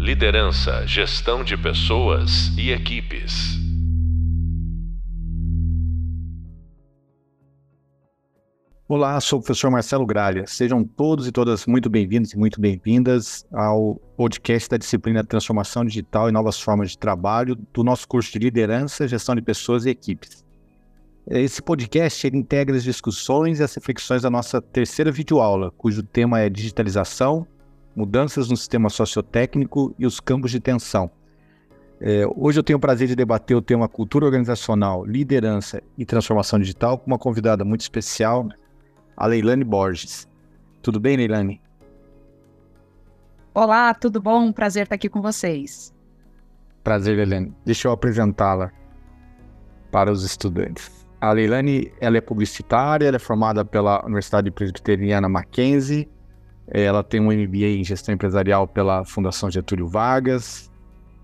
Liderança, gestão de pessoas e equipes. Olá, sou o professor Marcelo Gralha. Sejam todos e todas muito bem-vindos e muito bem-vindas ao podcast da disciplina Transformação Digital e Novas Formas de Trabalho do nosso curso de Liderança, Gestão de Pessoas e Equipes. Esse podcast integra as discussões e as reflexões da nossa terceira videoaula, cujo tema é digitalização, mudanças no sistema sociotécnico e os campos de tensão. É, hoje eu tenho o prazer de debater o tema cultura organizacional, liderança e transformação digital com uma convidada muito especial, a Leilane Borges. Tudo bem, Leilane? Olá, tudo bom? Prazer estar aqui com vocês. Prazer, Leilane. Deixa eu apresentá-la para os estudantes. A Leilane ela é publicitária, ela é formada pela Universidade Presbiteriana Mackenzie, ela tem um MBA em gestão empresarial pela Fundação Getúlio Vargas,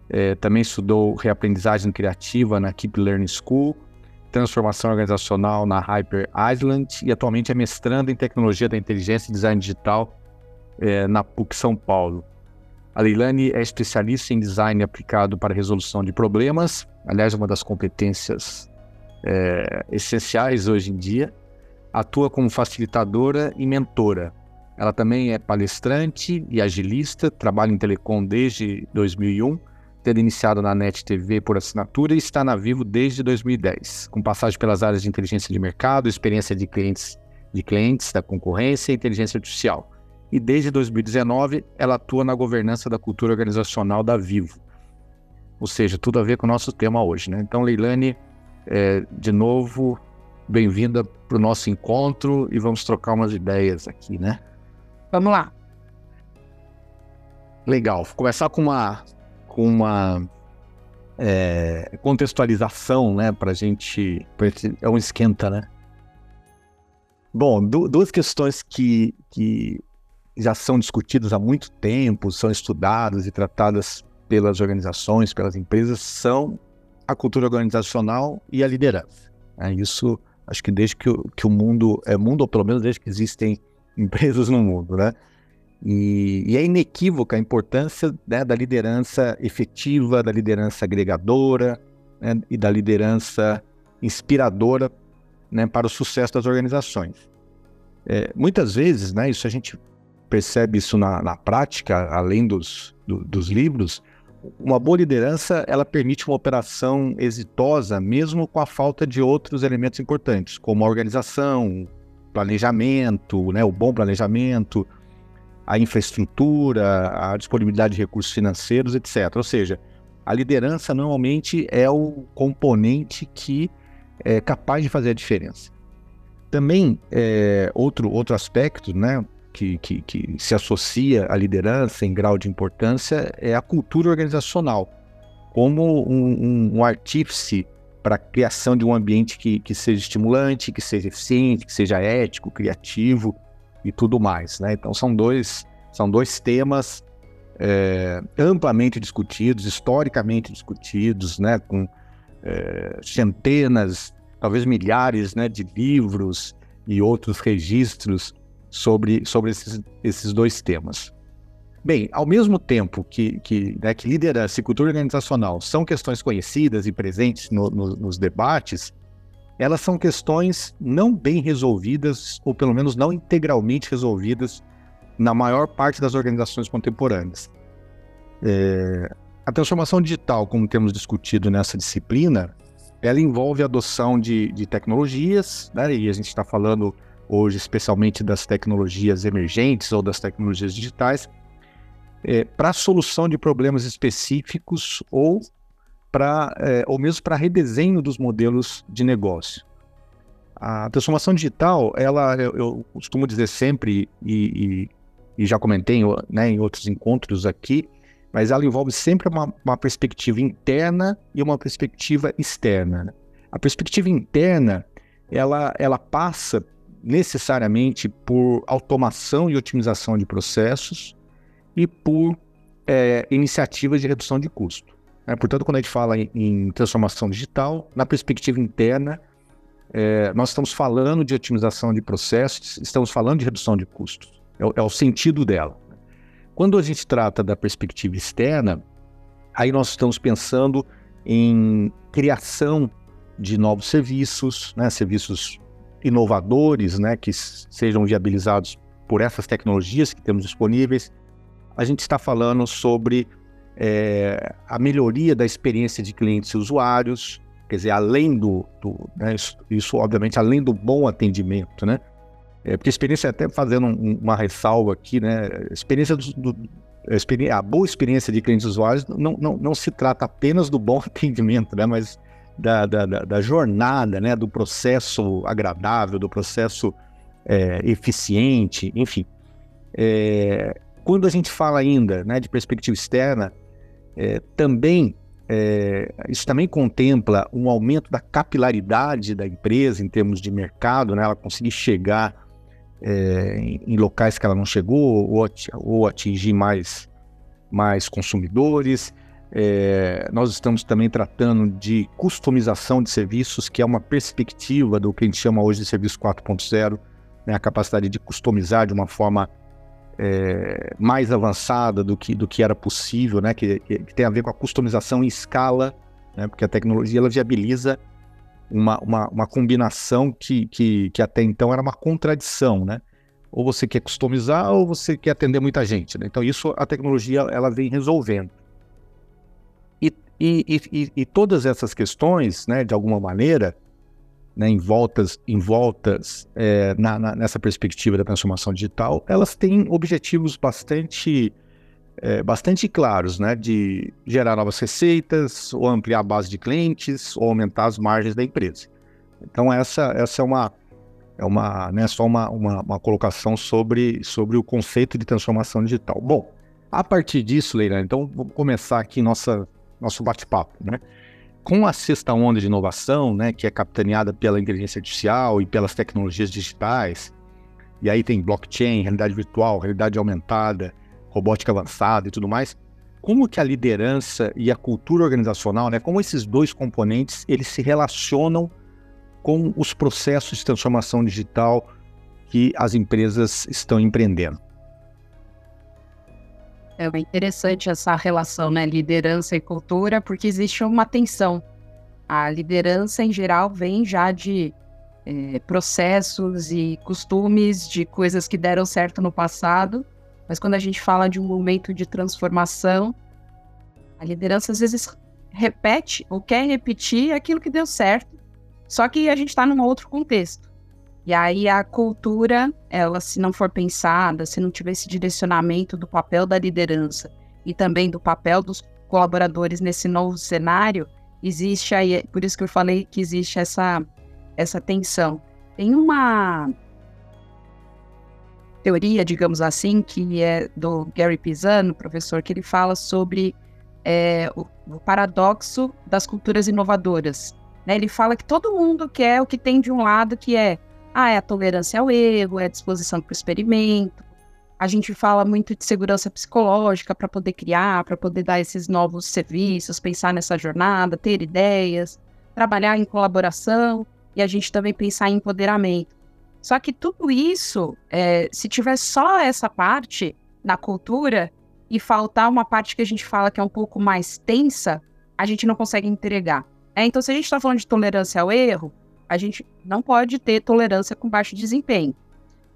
é, também estudou reaprendizagem criativa na Keep Learning School transformação organizacional na Hyper Island e atualmente é mestrando em tecnologia da inteligência e design digital é, na PUC São Paulo. A Leilani é especialista em design aplicado para resolução de problemas, aliás, uma das competências é, essenciais hoje em dia. Atua como facilitadora e mentora. Ela também é palestrante e agilista, trabalha em telecom desde 2001 tendo iniciado na NET TV por assinatura e está na Vivo desde 2010, com passagem pelas áreas de inteligência de mercado, experiência de clientes, de clientes da concorrência e inteligência artificial. E desde 2019, ela atua na governança da cultura organizacional da Vivo. Ou seja, tudo a ver com o nosso tema hoje. Né? Então, Leilane, é, de novo, bem-vinda para o nosso encontro e vamos trocar umas ideias aqui, né? Vamos lá. Legal. Vou começar com uma com uma é, contextualização, né, para a gente, é um esquenta, né? Bom, du duas questões que, que já são discutidas há muito tempo, são estudadas e tratadas pelas organizações, pelas empresas, são a cultura organizacional e a liderança. É isso, acho que desde que, que o mundo é mundo, ou pelo menos desde que existem empresas no mundo, né? E, e é inequívoca a importância né, da liderança efetiva, da liderança agregadora né, e da liderança inspiradora né, para o sucesso das organizações. É, muitas vezes, né, isso a gente percebe isso na, na prática, além dos, do, dos livros, uma boa liderança ela permite uma operação exitosa mesmo com a falta de outros elementos importantes, como a organização, planejamento, né, o bom planejamento, a infraestrutura, a disponibilidade de recursos financeiros, etc. Ou seja, a liderança normalmente é o componente que é capaz de fazer a diferença. Também, é, outro, outro aspecto né, que, que, que se associa à liderança em grau de importância é a cultura organizacional, como um, um, um artífice para a criação de um ambiente que, que seja estimulante, que seja eficiente, que seja ético, criativo, e tudo mais. Né? Então são dois, são dois temas é, amplamente discutidos, historicamente discutidos, né? com é, centenas, talvez milhares né, de livros e outros registros sobre, sobre esses, esses dois temas. Bem, ao mesmo tempo que, que, né, que liderança e cultura organizacional são questões conhecidas e presentes no, no, nos debates, elas são questões não bem resolvidas, ou pelo menos não integralmente resolvidas, na maior parte das organizações contemporâneas. É, a transformação digital, como temos discutido nessa disciplina, ela envolve a adoção de, de tecnologias, né, e a gente está falando hoje especialmente das tecnologias emergentes ou das tecnologias digitais, é, para solução de problemas específicos ou para é, ou mesmo para redesenho dos modelos de negócio. A transformação digital, ela eu, eu costumo dizer sempre e, e, e já comentei né, em outros encontros aqui, mas ela envolve sempre uma, uma perspectiva interna e uma perspectiva externa. Né? A perspectiva interna, ela, ela passa necessariamente por automação e otimização de processos e por é, iniciativas de redução de custo. É, portanto, quando a gente fala em, em transformação digital, na perspectiva interna, é, nós estamos falando de otimização de processos, estamos falando de redução de custos. É, é o sentido dela. Quando a gente trata da perspectiva externa, aí nós estamos pensando em criação de novos serviços, né, serviços inovadores, né, que sejam viabilizados por essas tecnologias que temos disponíveis. A gente está falando sobre é, a melhoria da experiência de clientes e usuários, quer dizer, além do, do né, isso, isso, obviamente, além do bom atendimento, né? É, porque a experiência, até fazendo um, uma ressalva aqui, né? A experiência do, do a, boa experiência de clientes e usuários não, não, não se trata apenas do bom atendimento, né? Mas da, da, da jornada, né? Do processo agradável, do processo é, eficiente, enfim. É, quando a gente fala ainda né, de perspectiva externa, é, também é, isso também contempla um aumento da capilaridade da empresa em termos de mercado, né, ela conseguir chegar é, em, locais que ela não chegou ou, ou atingir mais, mais consumidores. É, nós estamos também tratando de customização de serviços, que é uma perspectiva do que a gente chama hoje de serviço 4.0, né, a capacidade de customizar de uma forma é, mais avançada do que, do que era possível, né, que, que, tem a ver com a customização em escala, né, porque a tecnologia ela viabiliza uma, uma, uma combinação que, que, que até então era uma contradição, né? Ou você quer customizar ou você quer atender muita gente, né? Então isso a tecnologia ela vem resolvendo. E, e, e, e todas essas questões, né, de alguma maneira, né, em voltas, em voltas é, na, na, nessa perspectiva da transformação digital, elas têm objetivos bastante, é, bastante claros, né, de gerar novas receitas, ou ampliar a base de clientes, ou aumentar as margens da empresa. Então essa, essa é uma é uma, né, só uma, uma, uma colocação sobre, sobre o conceito de transformação digital. Bom, a partir disso, Leila, então vamos começar aqui nossa, nosso bate-papo, né? Com a sexta onda de inovação, né, que é capitaneada pela inteligência artificial e pelas tecnologias digitais, e aí tem blockchain, realidade virtual, realidade aumentada, robótica avançada e tudo mais, como que a liderança e a cultura organizacional, né, como esses dois componentes, eles se relacionam com os processos de transformação digital que as empresas estão empreendendo? É interessante essa relação, né? Liderança e cultura, porque existe uma tensão. A liderança, em geral, vem já de é, processos e costumes de coisas que deram certo no passado, mas quando a gente fala de um momento de transformação, a liderança às vezes repete ou quer repetir aquilo que deu certo, só que a gente está num outro contexto. E aí a cultura, ela se não for pensada, se não tiver esse direcionamento do papel da liderança e também do papel dos colaboradores nesse novo cenário, existe aí, por isso que eu falei que existe essa essa tensão. Tem uma teoria, digamos assim, que é do Gary Pisano, professor, que ele fala sobre é, o, o paradoxo das culturas inovadoras. Né? Ele fala que todo mundo quer o que tem de um lado, que é ah, é a tolerância ao erro, é a disposição para o experimento. A gente fala muito de segurança psicológica para poder criar, para poder dar esses novos serviços, pensar nessa jornada, ter ideias, trabalhar em colaboração e a gente também pensar em empoderamento. Só que tudo isso, é, se tiver só essa parte na cultura e faltar uma parte que a gente fala que é um pouco mais tensa, a gente não consegue entregar. É, então, se a gente está falando de tolerância ao erro, a gente não pode ter tolerância com baixo desempenho.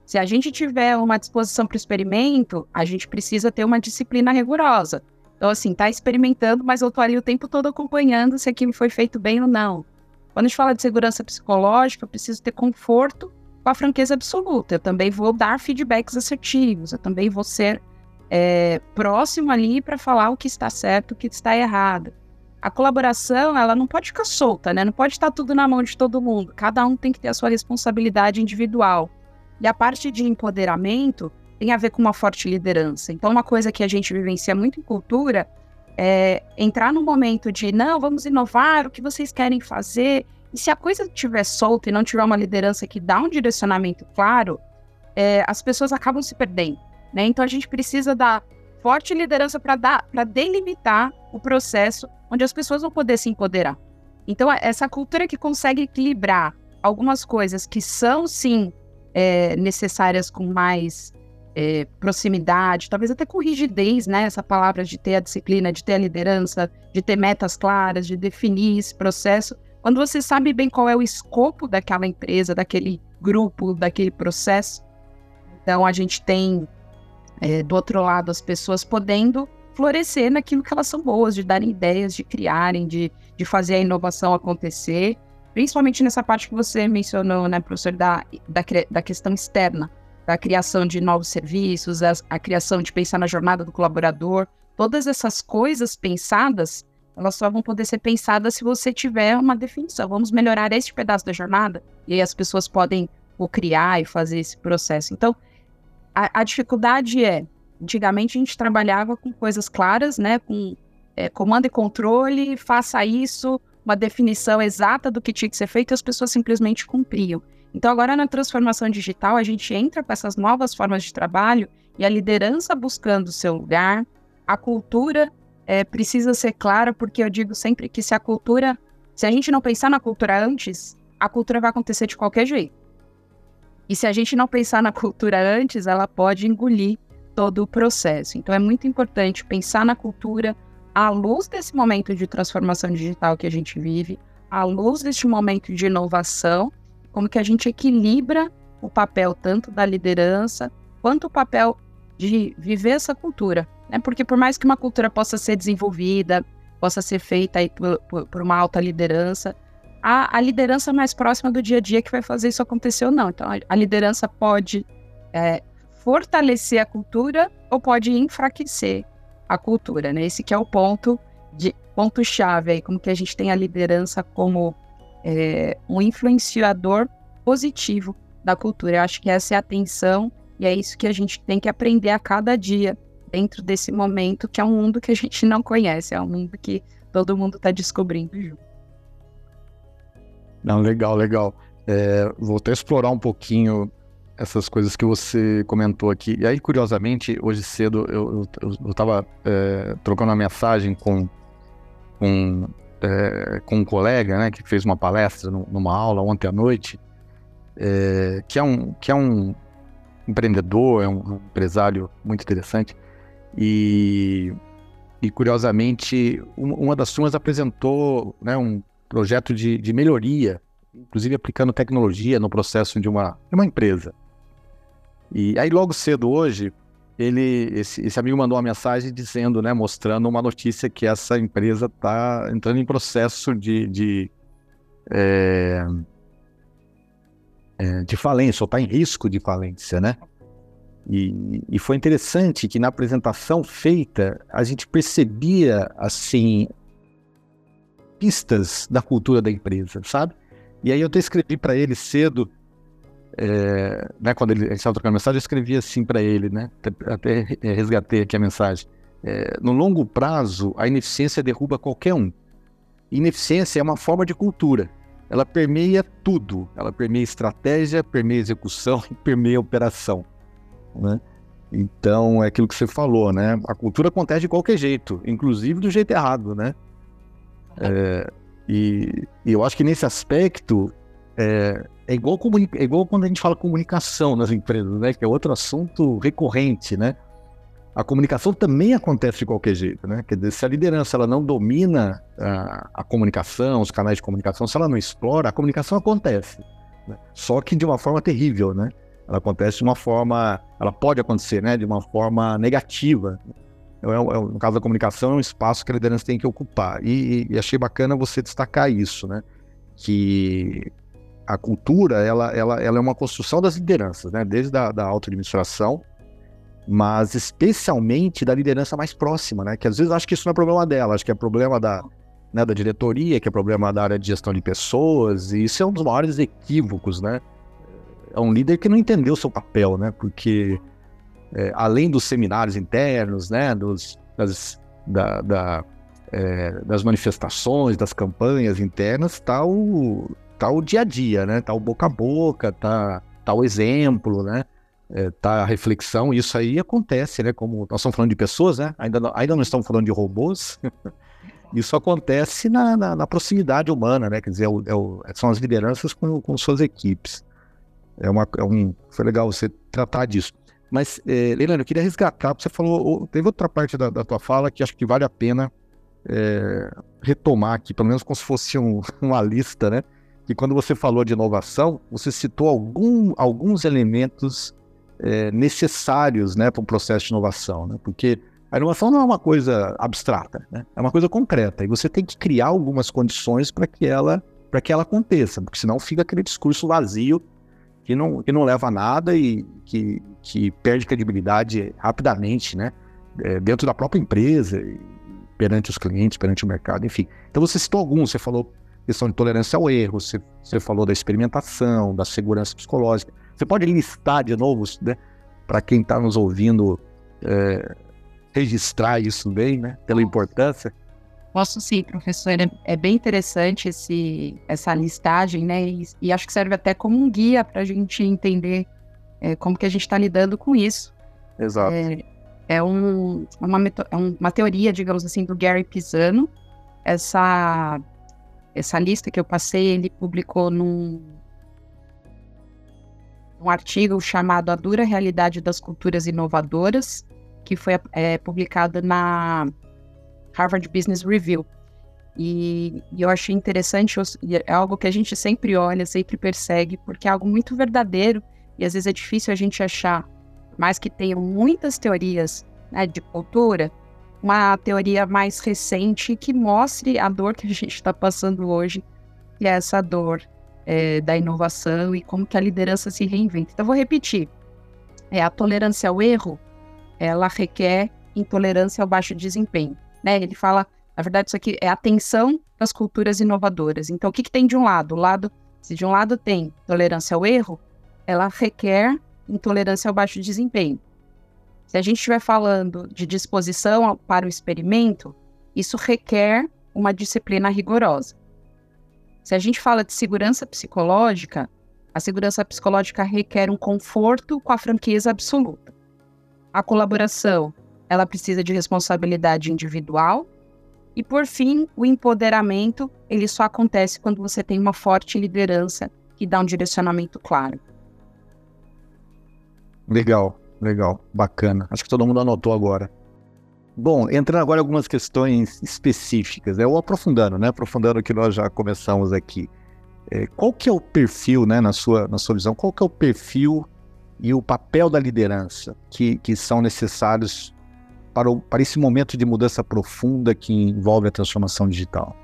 Se a gente tiver uma disposição para o experimento, a gente precisa ter uma disciplina rigorosa. Então, assim, tá experimentando, mas eu tô ali o tempo todo acompanhando se aquilo foi feito bem ou não. Quando a gente fala de segurança psicológica, eu preciso ter conforto com a franqueza absoluta. Eu também vou dar feedbacks assertivos, eu também vou ser é, próximo ali para falar o que está certo, o que está errado a colaboração, ela não pode ficar solta, né? Não pode estar tudo na mão de todo mundo. Cada um tem que ter a sua responsabilidade individual. E a parte de empoderamento tem a ver com uma forte liderança. Então, uma coisa que a gente vivencia muito em cultura é entrar no momento de, não, vamos inovar, o que vocês querem fazer. E se a coisa estiver solta e não tiver uma liderança que dá um direcionamento claro, é, as pessoas acabam se perdendo. Né? Então, a gente precisa dar forte liderança para delimitar o processo onde as pessoas vão poder se empoderar. Então, essa cultura que consegue equilibrar algumas coisas que são, sim, é, necessárias com mais é, proximidade, talvez até com rigidez, né? Essa palavra de ter a disciplina, de ter a liderança, de ter metas claras, de definir esse processo. Quando você sabe bem qual é o escopo daquela empresa, daquele grupo, daquele processo, então a gente tem é, do outro lado as pessoas podendo florescer naquilo que elas são boas, de darem ideias, de criarem, de, de fazer a inovação acontecer, principalmente nessa parte que você mencionou, né, professor, da, da, da questão externa a criação de novos serviços, a, a criação de pensar na jornada do colaborador, todas essas coisas pensadas, elas só vão poder ser pensadas se você tiver uma definição. Vamos melhorar este pedaço da jornada e aí as pessoas podem criar e fazer esse processo. Então, a, a, dificuldade é, antigamente a gente trabalhava com coisas claras, né, com é, comando e controle, faça isso, uma definição exata do que tinha que ser feito e as pessoas simplesmente cumpriam. Então, agora na transformação digital, a gente entra com essas novas formas de trabalho e a liderança buscando seu lugar, a cultura é, precisa ser clara, porque eu digo sempre que se a cultura, se a gente não pensar na cultura antes, a cultura vai acontecer de qualquer jeito. E se a gente não pensar na cultura antes, ela pode engolir todo o processo. Então, é muito importante pensar na cultura à luz desse momento de transformação digital que a gente vive, à luz deste momento de inovação como que a gente equilibra o papel tanto da liderança quanto o papel de viver essa cultura, né? Porque por mais que uma cultura possa ser desenvolvida, possa ser feita por, por, por uma alta liderança, a, a, liderança mais próxima do dia a dia que vai fazer isso acontecer ou não. Então, a, a liderança pode é, fortalecer a cultura ou pode enfraquecer a cultura, né? Esse que é o ponto de ponto chave aí, como que a gente tem a liderança como é, um influenciador positivo da cultura. Eu acho que essa é a atenção e é isso que a gente tem que aprender a cada dia dentro desse momento, que é um mundo que a gente não conhece, é um mundo que todo mundo está descobrindo Não, legal, legal. É, vou até explorar um pouquinho essas coisas que você comentou aqui. E aí, curiosamente, hoje cedo eu estava é, trocando uma mensagem com, com é, com um colega, né, que fez uma palestra numa aula ontem à noite, é, que, é um, que é um empreendedor, é um, um empresário muito interessante, e, e curiosamente, uma das turmas apresentou né, um projeto de, de melhoria, inclusive aplicando tecnologia no processo de uma, de uma empresa. E aí, logo cedo hoje, ele, esse, esse, amigo mandou uma mensagem dizendo, né, mostrando uma notícia que essa empresa está entrando em processo de, de, é, é, de falência, ou está em risco de falência, né? E, e, foi interessante que na apresentação feita a gente percebia assim pistas da cultura da empresa, sabe? E aí eu até escrevi para ele cedo é, né, quando ele, estava trocando mensagem, eu escrevi assim para ele, né? Até resgatei aqui a mensagem. É, no longo prazo, a ineficiência derruba qualquer um. Ineficiência é uma forma de cultura. Ela permeia tudo. Ela permeia estratégia, permeia execução permeia operação. Né? Então, é aquilo que você falou, né? A cultura acontece de qualquer jeito, inclusive do jeito errado, né? É, e, e, eu acho que nesse aspecto, é, é igual, é igual quando a gente fala comunicação nas empresas, né? Que é outro assunto recorrente, né? A comunicação também acontece de qualquer jeito, né? Quer dizer, se a liderança ela não domina a, a comunicação, os canais de comunicação, se ela não explora, a comunicação acontece. Né? Só que de uma forma terrível, né? Ela acontece de uma forma, ela pode acontecer, né? De uma forma negativa. É, é, no caso da comunicação, é um espaço que a liderança tem que ocupar. E, e achei bacana você destacar isso, né? Que a cultura ela, ela, ela é uma construção das lideranças, né? Desde a da auto-administração, mas especialmente da liderança mais próxima, né? Que às vezes acho que isso não é problema dela, acho que é problema da, né, da diretoria, que é problema da área de gestão de pessoas, e isso é um dos maiores equívocos, né? É um líder que não entendeu o seu papel, né? Porque é, além dos seminários internos, né? Dos, das, da, da é, das manifestações, das campanhas internas, está o, tá o dia a dia, né? Tá o boca a boca, tá, tá o exemplo, né? É, tá a reflexão, isso aí acontece, né? Como nós estamos falando de pessoas, né? Ainda não, ainda não estamos falando de robôs. isso acontece na, na, na, proximidade humana, né? Quer dizer, é o, é o, são as lideranças com, com suas equipes. É uma, é um, foi legal você tratar disso. Mas, é, Leilani, eu queria resgatar, você falou, teve outra parte da, da tua fala que acho que vale a pena é, retomar aqui, pelo menos como se fosse um, uma lista, né? Que quando você falou de inovação, você citou algum, alguns elementos é, necessários né, para um processo de inovação, né? Porque a inovação não é uma coisa abstrata, né? é uma coisa concreta. E você tem que criar algumas condições para que ela para que ela aconteça, porque senão fica aquele discurso vazio que não, que não leva a nada e que, que perde credibilidade rapidamente, né? É, dentro da própria empresa, perante os clientes, perante o mercado, enfim. Então você citou alguns, você falou questão de tolerância ao erro, você, você falou da experimentação, da segurança psicológica. Você pode listar de novo, né? Para quem está nos ouvindo, é, registrar isso bem, né? Pela importância. Posso sim, professor. É, é bem interessante esse, essa listagem, né? E, e, acho que serve até como um guia para a gente entender é, como que a gente está lidando com isso. Exato. É, é, um, uma, é uma teoria, digamos assim, do Gary Pisano. Essa, essa lista que eu passei, ele publicou num, um artigo chamado A Dura Realidade das Culturas Inovadoras, que foi é, publicada na Harvard Business Review. E, e, eu achei interessante, é algo que a gente sempre olha, sempre persegue, porque é algo muito verdadeiro e às vezes é difícil a gente achar, mais que tenham muitas teorias né, de cultura, uma teoria mais recente que mostre a dor que a gente está passando hoje, que é essa dor é, da inovação e como que a liderança se reinventa. Então, vou repetir. É, a tolerância ao erro, ela requer intolerância ao baixo desempenho né? Ele fala, na verdade, isso aqui é atenção das culturas inovadoras. Então, o que, que tem de um lado? Lado, se de um lado tem tolerância ao erro, ela requer intolerância ao baixo desempenho. Se a gente estiver falando de disposição para o experimento, isso requer uma disciplina rigorosa. Se a gente fala de segurança psicológica, a segurança psicológica requer um conforto com a franqueza absoluta. A colaboração ela precisa de responsabilidade individual. E por fim, o empoderamento, ele só acontece quando você tem uma forte liderança que dá um direcionamento claro. Legal, legal, bacana. Acho que todo mundo anotou agora. Bom, entrando agora em algumas questões específicas, é o aprofundando, né? Aprofundando o que nós já começamos aqui. É, qual que é o perfil, né, na sua, na sua visão, qual que é o perfil e o papel da liderança que, que são necessários para, o, para esse momento de mudança profunda que envolve a transformação digital?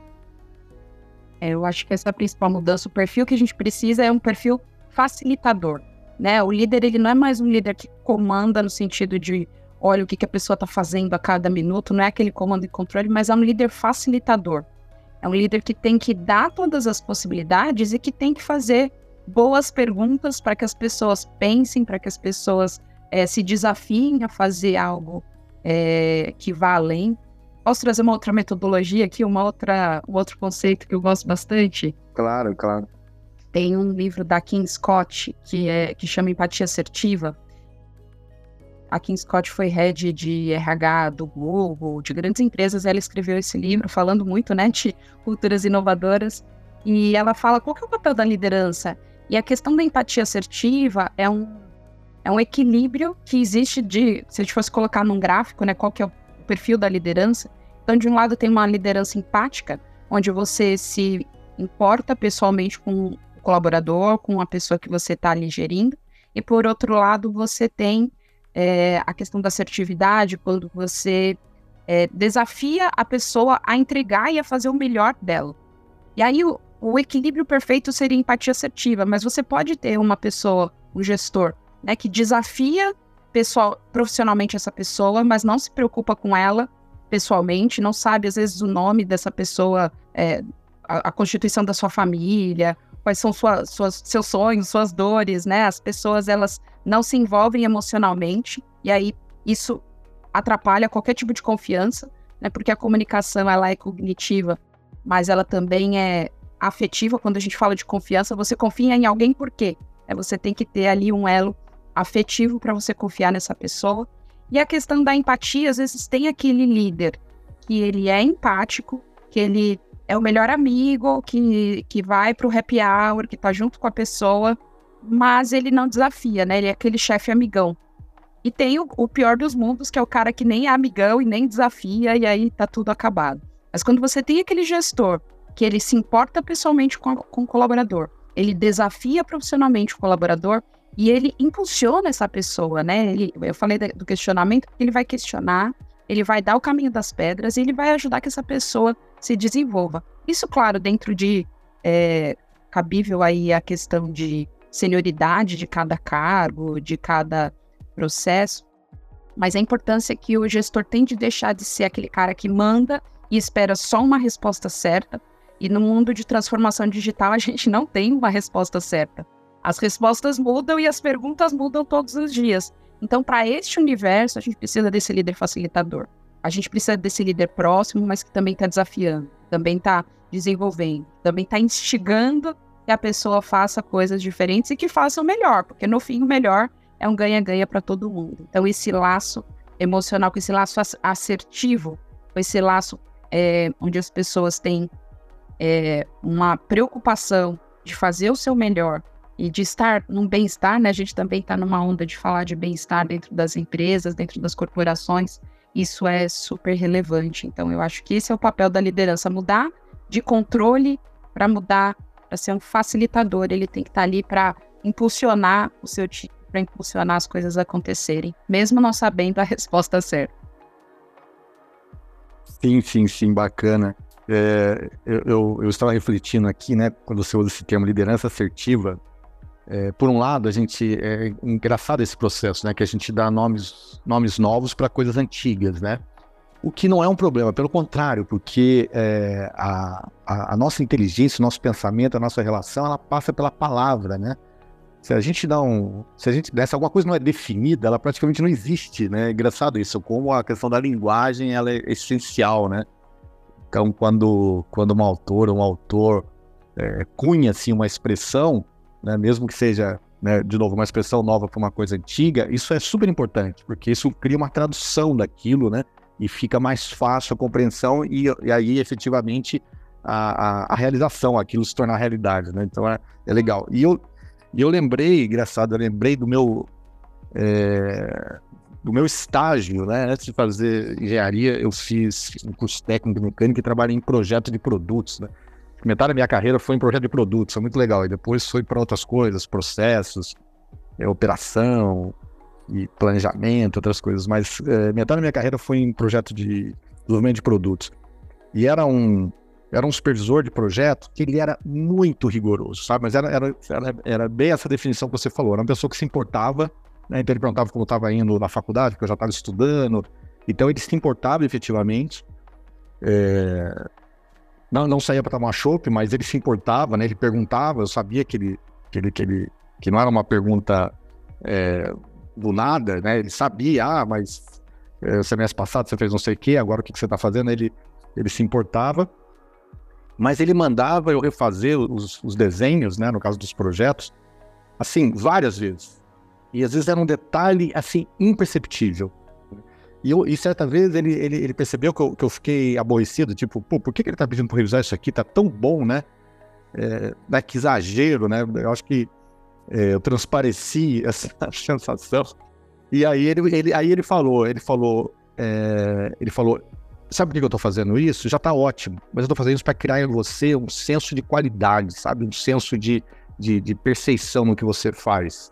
É, eu acho que essa é a principal mudança. O perfil que a gente precisa é um perfil facilitador. Né? O líder ele não é mais um líder que comanda no sentido de olha o que, que a pessoa está fazendo a cada minuto, não é aquele comando e controle, mas é um líder facilitador. É um líder que tem que dar todas as possibilidades e que tem que fazer boas perguntas para que as pessoas pensem, para que as pessoas é, se desafiem a fazer algo é, que vá além. Posso trazer uma outra metodologia aqui, uma outra, um outro conceito que eu gosto bastante? Claro, claro. Tem um livro da Kim Scott que, é, que chama Empatia Assertiva. A Kim Scott foi head de RH do Google, de grandes empresas. Ela escreveu esse livro falando muito né, de culturas inovadoras. E ela fala qual que é o papel da liderança. E a questão da empatia assertiva é um é um equilíbrio que existe de, se a gente fosse colocar num gráfico, né, qual que é o perfil da liderança. Então, de um lado tem uma liderança empática, onde você se importa pessoalmente com o colaborador, com a pessoa que você está ali gerindo, e por outro lado você tem é, a questão da assertividade, quando você é, desafia a pessoa a entregar e a fazer o melhor dela. E aí o, o equilíbrio perfeito seria empatia assertiva, mas você pode ter uma pessoa, um gestor, né, que desafia pessoal, profissionalmente essa pessoa, mas não se preocupa com ela pessoalmente, não sabe às vezes o nome dessa pessoa, é, a, a, constituição da sua família, quais são sua, suas, seus sonhos, suas dores, né? As pessoas elas não se envolvem emocionalmente e aí isso atrapalha qualquer tipo de confiança, né? Porque a comunicação ela é cognitiva, mas ela também é afetiva. Quando a gente fala de confiança, você confia em alguém por quê? É, você tem que ter ali um elo afetivo para você confiar nessa pessoa. E a questão da empatia, às vezes tem aquele líder que ele é empático, que ele é o melhor amigo, que, que vai para o happy hour, que está junto com a pessoa, mas ele não desafia, né? Ele é aquele chefe amigão. E tem o, o, pior dos mundos, que é o cara que nem é amigão e nem desafia, e aí tá tudo acabado. Mas quando você tem aquele gestor que ele se importa pessoalmente com, com o colaborador, ele desafia profissionalmente o colaborador e ele impulsiona essa pessoa, né? Ele, eu falei do questionamento, ele vai questionar, ele vai dar o caminho das pedras e ele vai ajudar que essa pessoa se desenvolva. Isso, claro, dentro de é, cabível aí a questão de senioridade de cada cargo, de cada processo, mas a importância que o gestor tem de deixar de ser aquele cara que manda e espera só uma resposta certa. E no mundo de transformação digital, a gente não tem uma resposta certa. As respostas mudam e as perguntas mudam todos os dias. Então, para este universo, a gente precisa desse líder facilitador. A gente precisa desse líder próximo, mas que também está desafiando, também está desenvolvendo, também está instigando que a pessoa faça coisas diferentes e que faça o melhor, porque no fim o melhor é um ganha-ganha para todo mundo. Então, esse laço emocional, com esse laço assertivo, com esse laço é, onde as pessoas têm é, uma preocupação de fazer o seu melhor e de estar num bem-estar, né? A gente também está numa onda de falar de bem-estar dentro das empresas, dentro das corporações. Isso é super relevante. Então, eu acho que esse é o papel da liderança: mudar de controle para mudar, para ser um facilitador. Ele tem que estar tá ali para impulsionar o seu time, para impulsionar as coisas acontecerem, mesmo não sabendo a resposta certa. Sim, sim, sim, bacana. É, eu, eu, eu, estava refletindo aqui, né, quando você usa esse termo liderança assertiva, é, por um lado, a gente é engraçado esse processo, né? Que a gente dá nomes, nomes novos para coisas antigas, né? O que não é um problema, pelo contrário, porque é, a, a, a, nossa inteligência, o nosso pensamento, a nossa relação, ela passa pela palavra, né? Se a gente dá um, se a gente desse alguma coisa não é definida, ela praticamente não existe, né? É engraçado isso, como a questão da linguagem ela é essencial, né? Então, quando quando um autor, um autor é, cunha assim uma expressão, né, mesmo que seja, né, de novo, uma expressão nova para uma coisa antiga, isso é super importante, porque isso cria uma tradução daquilo, né, e fica mais fácil a compreensão e, e aí, efetivamente, a, a, a, realização, aquilo se tornar realidade, né, então é, é legal. E eu, eu lembrei, engraçado, eu lembrei do meu, é, do meu estágio, né? Antes de fazer engenharia, eu fiz um curso técnico de mecânica e trabalhei em projeto de produtos, né? Metade da minha carreira foi em projeto de produtos, foi muito legal. E depois foi para outras coisas, processos, é, operação e planejamento, outras coisas. Mas é, metade da minha carreira foi em projeto de desenvolvimento de produtos. E era um, era um supervisor de projeto que ele era muito rigoroso, sabe? Mas era, era, era, era bem essa definição que você falou. Era uma pessoa que se importava, né? Então ele perguntava como estava indo na faculdade, porque eu já estava estudando. Então ele se importava efetivamente. É, não, não saía para tomar chopp, mas ele se importava, né? Ele perguntava, eu sabia que ele, que ele, que ele, que não era uma pergunta é, do nada, né? Ele sabia, ah, mas é, semestre passado você fez não sei o quê, agora o que, que você está fazendo? Ele, ele se importava, mas ele mandava eu refazer os, os desenhos, né? No caso dos projetos, assim, várias vezes. E às vezes era um detalhe, assim, imperceptível. E, eu, e certa vez ele, ele, ele percebeu que eu, que eu, fiquei aborrecido, tipo, pô, por que, que ele tá pedindo para revisar isso aqui? Tá tão bom, né? É, né? Que exagero, né? Eu acho que é, eu transpareci essa sensação. E aí ele, ele, aí ele falou, ele falou, é, ele falou, sabe por que eu tô fazendo isso? Já tá ótimo, mas eu tô fazendo isso para criar em você um senso de qualidade, sabe? Um senso de, de, de percepção no que você faz.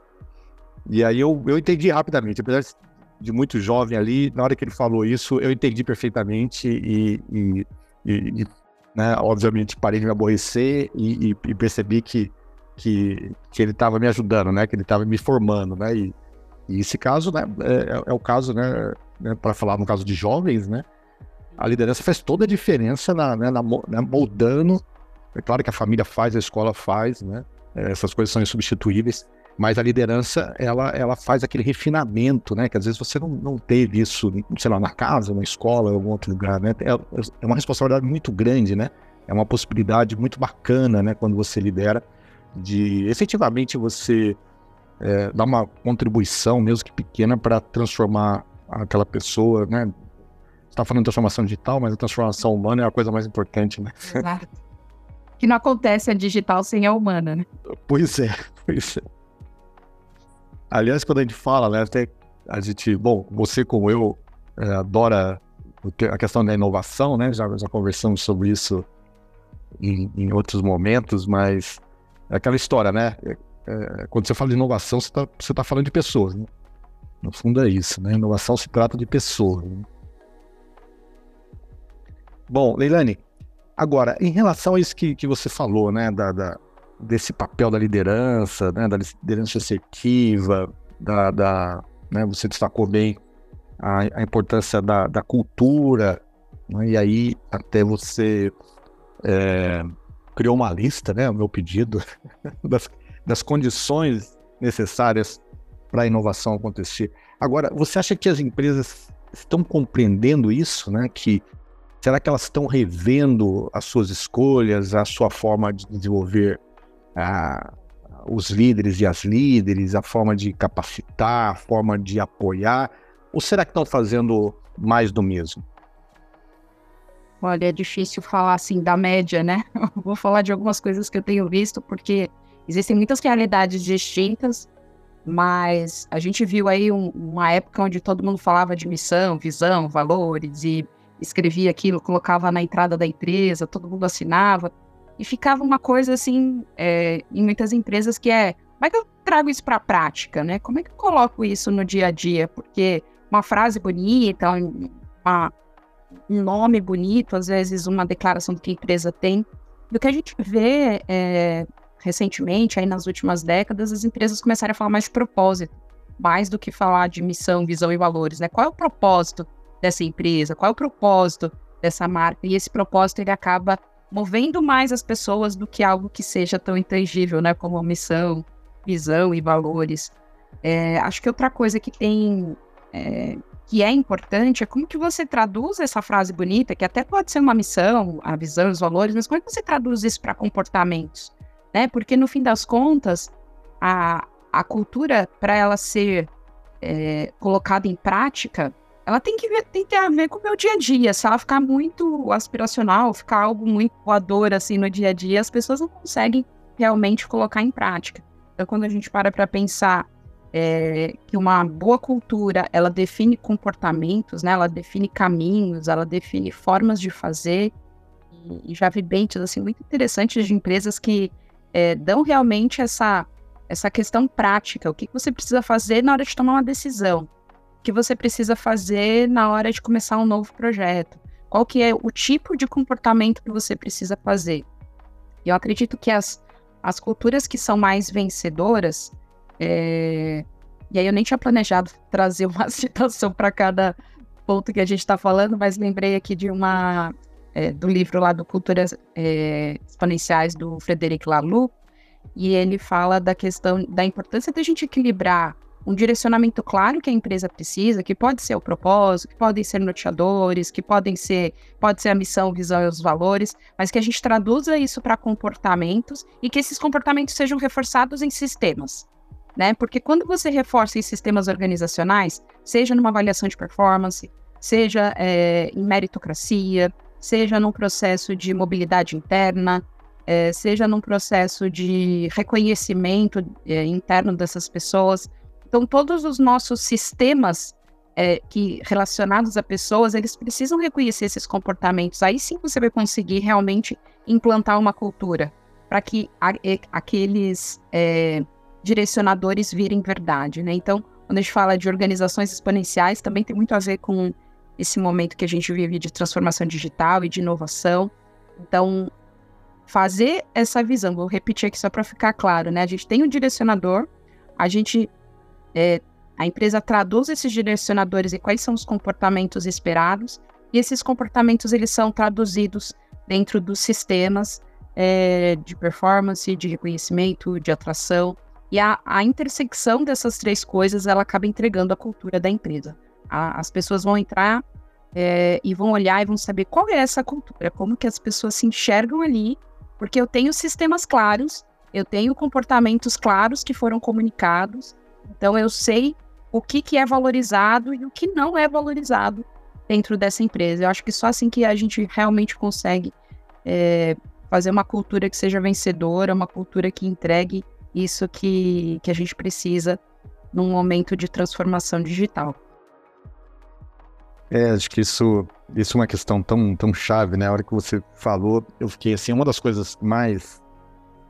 E aí eu, eu entendi rapidamente, apesar de muito jovem ali, na hora que ele falou isso, eu entendi perfeitamente e, e, e né, obviamente parei de me aborrecer e, e percebi que, que, que ele estava me ajudando, né, que ele estava me formando, né, e, esse caso, né, é, é, é o caso, né, né para falar no caso de jovens, né, a liderança faz toda a diferença na, né, na, na moldando, é claro que a família faz, a escola faz, né, essas coisas são insubstituíveis, mas a liderança, ela, ela faz aquele refinamento, né? Que às vezes você não, não teve isso, sei lá, na casa, na escola, em algum outro lugar, né? É, é uma responsabilidade muito grande, né? É uma possibilidade muito bacana, né? Quando você lidera, de efetivamente você é, dar uma contribuição, mesmo que pequena, para transformar aquela pessoa, né? Você está falando de transformação digital, mas a transformação humana é a coisa mais importante, né? Exato. Que não acontece a digital sem a humana, né? Pois é, pois é. Aliás, quando a gente fala, né, a gente, bom, você como eu é, adora a questão da inovação, né? Já, já conversamos sobre isso em, em outros momentos, mas é aquela história, né? É, é, quando você fala de inovação, você está você tá falando de pessoas, né? No fundo é isso, né? Inovação se trata de pessoas. Né? Bom, Leilani, agora, em relação a isso que, que você falou, né? Da, da desse papel da liderança, né? Da liderança assertiva, da, da né? Você destacou bem a, a importância da, da cultura, né? e aí até você é, criou uma lista, né? O meu pedido das, das condições necessárias para a inovação acontecer. Agora, você acha que as empresas estão compreendendo isso, né? Que será que elas estão revendo as suas escolhas, a sua forma de desenvolver a, os líderes e as líderes, a forma de capacitar, a forma de apoiar? Ou será que estão fazendo mais do mesmo? Olha, é difícil falar assim da média, né? Vou falar de algumas coisas que eu tenho visto, porque existem muitas realidades distintas, mas a gente viu aí um, uma época onde todo mundo falava de missão, visão, valores e escrevia aquilo, colocava na entrada da empresa, todo mundo assinava. E ficava uma coisa assim, é, em muitas empresas, que é como é que eu trago isso para a prática, né? Como é que eu coloco isso no dia a dia? Porque uma frase bonita, uma, um nome bonito, às vezes uma declaração que a empresa tem. Do que a gente vê é, recentemente, aí nas últimas décadas, as empresas começaram a falar mais de propósito, mais do que falar de missão, visão e valores, né? Qual é o propósito dessa empresa? Qual é o propósito dessa marca? E esse propósito ele acaba movendo mais as pessoas do que algo que seja tão intangível, né? Como missão, visão e valores. É, acho que outra coisa que tem é, que é importante é como que você traduz essa frase bonita, que até pode ser uma missão, a visão, os valores, mas como é que você traduz isso para comportamentos? Né? Porque no fim das contas, a, a cultura, para ela ser é, colocada em prática, ela tem que, ver, tem que ter a ver com o meu dia a dia. Se ela ficar muito aspiracional, ficar algo muito voador assim no dia a dia, as pessoas não conseguem realmente colocar em prática. Então, quando a gente para para pensar é, que uma boa cultura ela define comportamentos, né? Ela define caminhos, ela define formas de fazer e, e já vi bentes assim muito interessantes de empresas que é, dão realmente essa essa questão prática, o que você precisa fazer na hora de tomar uma decisão, que você precisa fazer na hora de começar um novo projeto, qual que é o tipo de comportamento que você precisa fazer. E eu acredito que as, as culturas que são mais vencedoras, é... E aí eu nem tinha planejado trazer uma citação para cada ponto que a gente está falando, mas lembrei aqui de uma é, do livro lá do Culturas é, Exponenciais do Frederic Laloux, e ele fala da questão da importância da gente equilibrar um direcionamento claro que a empresa precisa, que pode ser o propósito, que podem ser norteadores, que podem ser, pode ser a missão, visão e os valores, mas que a gente traduza isso para comportamentos e que esses comportamentos sejam reforçados em sistemas né? Porque quando você reforça em sistemas organizacionais, seja numa avaliação de performance, seja é, em meritocracia, seja num processo de mobilidade interna, é, seja num processo de reconhecimento é, interno dessas pessoas. Então, todos os nossos sistemas é, que relacionados a pessoas, eles precisam reconhecer esses comportamentos. Aí sim você vai conseguir realmente implantar uma cultura para que a, aqueles é, direcionadores virem verdade, né? Então, quando a gente fala de organizações exponenciais, também tem muito a ver com esse momento que a gente vive de transformação digital e de inovação. Então, fazer essa visão, vou repetir aqui só para ficar claro, né? A gente tem um direcionador, a gente, é, a empresa traduz esses direcionadores e quais são os comportamentos esperados, e esses comportamentos eles são traduzidos dentro dos sistemas é, de performance, de reconhecimento, de atração, e a, a intersecção dessas três coisas, ela acaba entregando a cultura da empresa. A, as pessoas vão entrar é, e vão olhar e vão saber qual é essa cultura, como que as pessoas se enxergam ali, porque eu tenho sistemas claros, eu tenho comportamentos claros que foram comunicados, então eu sei o que, que é valorizado e o que não é valorizado dentro dessa empresa. Eu acho que só assim que a gente realmente consegue é, fazer uma cultura que seja vencedora, uma cultura que entregue isso que, que a gente precisa num momento de transformação digital. É, acho que isso, isso é uma questão tão, tão chave, né? A hora que você falou, eu fiquei assim, uma das coisas mais,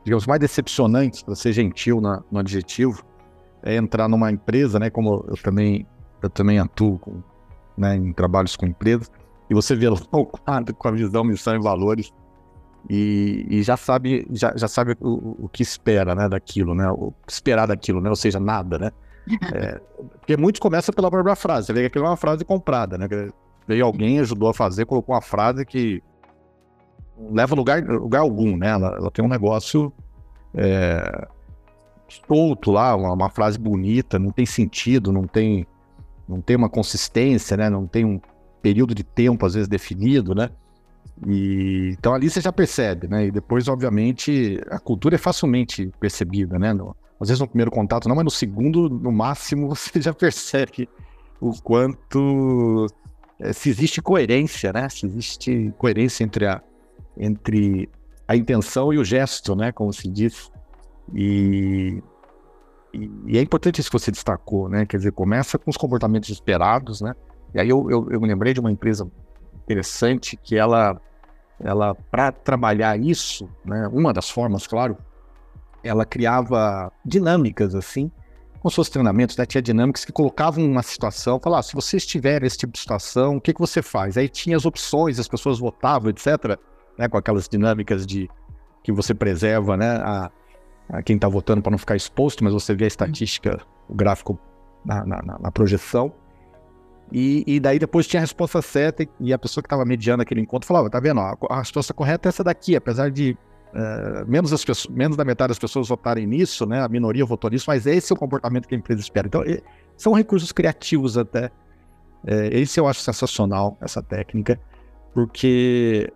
digamos, mais decepcionantes, para ser gentil na, no adjetivo, é entrar numa empresa, né? Como eu também, eu também atuo com, né, em trabalhos com empresas, e você vê o quadro com a visão, missão e valores, e, e já sabe, já, já sabe o, o, que espera, né, daquilo, né? O que esperar daquilo, né? Ou seja, nada, né? É, porque muitos começam pela própria frase. Você vê que aquilo é uma frase comprada, né? Veio alguém, ajudou a fazer, colocou uma frase que não leva lugar, lugar algum, né? Ela, ela tem um negócio é, solto lá, uma, uma, frase bonita, não tem sentido, não tem, não tem uma consistência, né? Não tem um período de tempo, às vezes, definido, né? E, então ali você já percebe, né? E depois, obviamente, a cultura é facilmente percebida, né? No, às vezes no primeiro contato não, mas no segundo, no máximo, você já percebe o quanto é, se existe coerência, né? Se existe coerência entre a, entre a intenção e o gesto, né? Como se diz. E, e, e, é importante isso que você destacou, né? Quer dizer, começa com os comportamentos esperados, né? E aí eu, eu, eu me lembrei de uma empresa interessante que ela, ela para trabalhar isso, né? Uma das formas, claro, ela criava dinâmicas assim, com seus treinamentos, né? Tinha dinâmicas que colocavam uma situação, falava, ah, se você estiver nesse tipo de situação, o que, que você faz? Aí tinha as opções, as pessoas votavam, etc., né? Com aquelas dinâmicas de que você preserva, né? A, quem está votando para não ficar exposto, mas você vê a estatística, o gráfico na, na, na projeção. E, e, daí depois tinha a resposta certa e a pessoa que estava mediando aquele encontro falava, tá vendo, a, a resposta correta é essa daqui, apesar de uh, menos, as pessoas, menos da metade das pessoas votarem nisso, né? A minoria votou nisso, mas esse é o comportamento que a empresa espera. Então, e, são recursos criativos até. É, esse eu acho sensacional, essa técnica, porque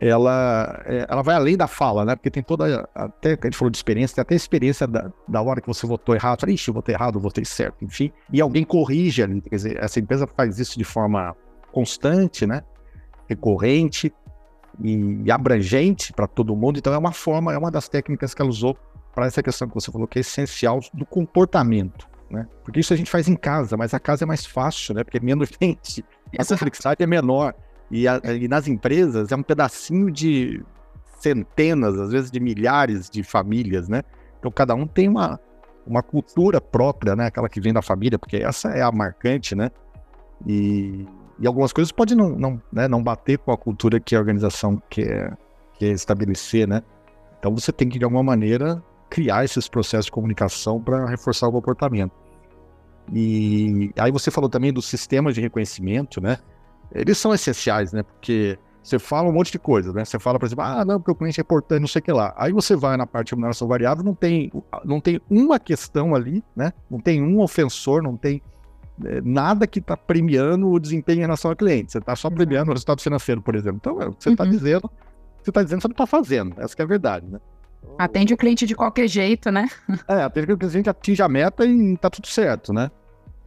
ela, é, ela vai além da fala, né? Porque tem toda, até a gente falou de experiência, tem até a experiência da, da hora que você votou errado, fala, ixi, eu votei errado, eu votei certo, enfim, e alguém corrige ali, quer dizer, essa empresa faz isso de forma constante, né? Recorrente, e abrangente para todo mundo. Então é uma forma, é uma das técnicas que ela usou para essa questão que você falou que é essencial do comportamento, né? Porque isso a gente faz em casa, mas a casa é mais fácil, né? Porque é menos gente, a complexidade é menor. E, a, e nas empresas é um pedacinho de centenas, às vezes de milhares de famílias, né? Então cada um tem uma, uma cultura própria, né? Aquela que vem da família, porque essa é a marcante, né? E e algumas coisas podem não, não, né, não bater com a cultura que a organização quer, quer estabelecer, né? Então você tem que, de alguma maneira, criar esses processos de comunicação para reforçar o comportamento. E aí você falou também dos sistemas de reconhecimento, né? Eles são essenciais, né? Porque você fala um monte de coisa, né? Você fala, por exemplo, ah, não, porque o cliente é importante, não sei o que lá. Aí você vai na parte de remuneração variável, não tem, não tem uma questão ali, né? Não tem um ofensor, não tem é, nada que está premiando o desempenho em relação ao cliente. Você está só premiando o resultado financeiro, por exemplo. Então, é você está uhum. dizendo, você está dizendo que você não está fazendo. Essa é a verdade, né? Atende o cliente de qualquer jeito, né? É, atende o cliente, atinge a meta e está tudo certo, né?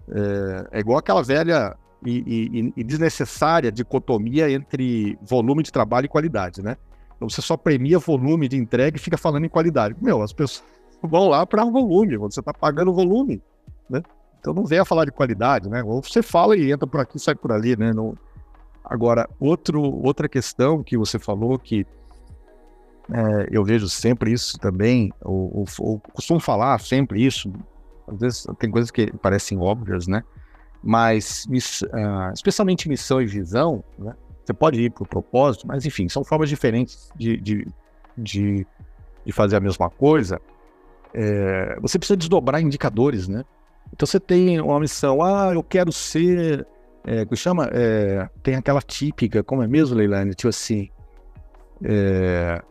É, é, igual aquela velha e, e, e, desnecessária dicotomia entre volume de trabalho e qualidade, né? Então você só premia volume de entrega e fica falando em qualidade. Meu, as pessoas vão lá para volume, você está pagando volume, né? Então não venha falar de qualidade, né? Ou você fala e entra por aqui, sai por ali, né? Não... Agora, outro, outra questão que você falou que é, eu vejo sempre isso também, ou, ou, ou, costumo falar sempre isso, às vezes tem coisas que parecem óbvias, né? Mas, uh, especialmente missão e visão, né? Você pode ir para o propósito, mas enfim, são formas diferentes de, de, de, de fazer a mesma coisa. É, você precisa desdobrar indicadores, né? Então você tem uma missão, ah, eu quero ser. É, que chama? É, tem aquela típica, como é mesmo, Leilane? Tipo assim. É,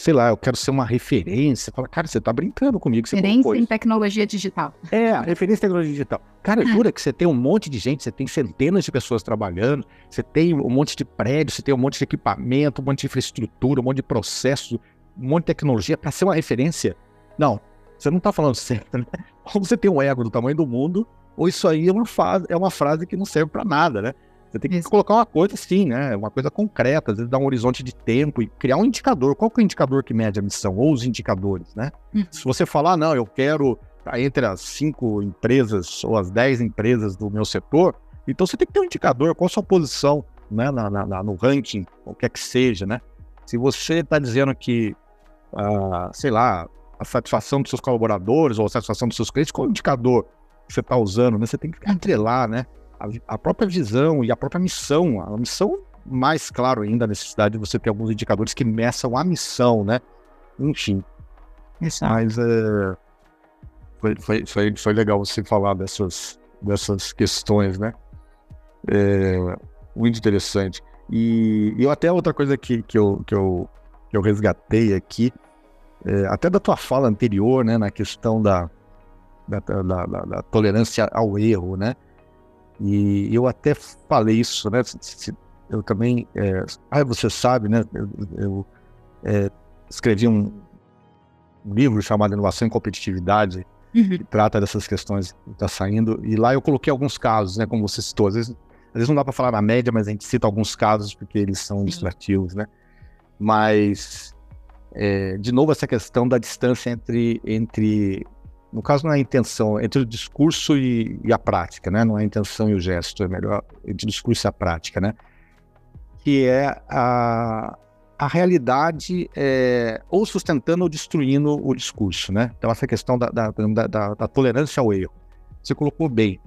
sei lá, eu quero ser uma referência. Fala, cara, você tá brincando comigo. referência em tecnologia digital. É, referência em tecnologia digital. Cara, jura que você tem um monte de gente, você tem centenas de pessoas trabalhando, você tem um monte de prédios, você tem um monte de equipamento, um monte de infraestrutura, um monte de processo, um monte de tecnologia para ser uma referência. Não, você não está falando certo, né? Ou você tem um ego do tamanho do mundo, ou isso aí é uma, fase, é uma frase que não serve para nada, né? Você tem que isso. colocar uma coisa assim, né? Uma coisa concreta, às vezes dar um horizonte de tempo e criar um indicador. Qual que é o indicador que mede a missão? Ou os indicadores, né? Uhum. Se você falar, não, eu quero tá entre as cinco empresas ou as dez empresas do meu setor, então você tem que ter um indicador, qual a sua posição né, na, na, no ranking, qualquer que seja, né? Se você está dizendo que, ah, sei lá, a satisfação dos seus colaboradores ou a satisfação dos seus clientes, qual é o indicador que você está usando? Né? Você tem que entrelar né? A, a, própria visão e a própria missão. A missão, mais claro ainda, a necessidade de você ter alguns indicadores que meçam a missão, né? Enfim. Exato. Mas é, foi, foi, foi, foi legal você falar dessas, dessas questões, né? É, muito interessante. E, e até outra coisa que, que, eu, que, eu, que eu resgatei aqui, é, até da tua fala anterior, né, na questão da, da, da, da, da tolerância ao erro, né? E eu até falei isso, né? Eu também, é, ah, você sabe, né? Eu, eu é, escrevi um, um, livro chamado Inovação e Competitividade, uhum. que trata dessas questões que está saindo. E lá eu coloquei alguns casos, né? Como você citou, às vezes às vezes não dá para falar na média, mas a gente cita alguns casos porque eles são ilustrativos, né? Mas, é, de novo, essa questão da distância entre, entre no caso não é a intenção, entre o discurso e, e, a prática, né? Não é a intenção e o gesto, é melhor entre o discurso e a prática, né? Que é a, a realidade é, ou sustentando ou destruindo o discurso, né? Então essa questão da, da, da, da tolerância ao erro. Você colocou bem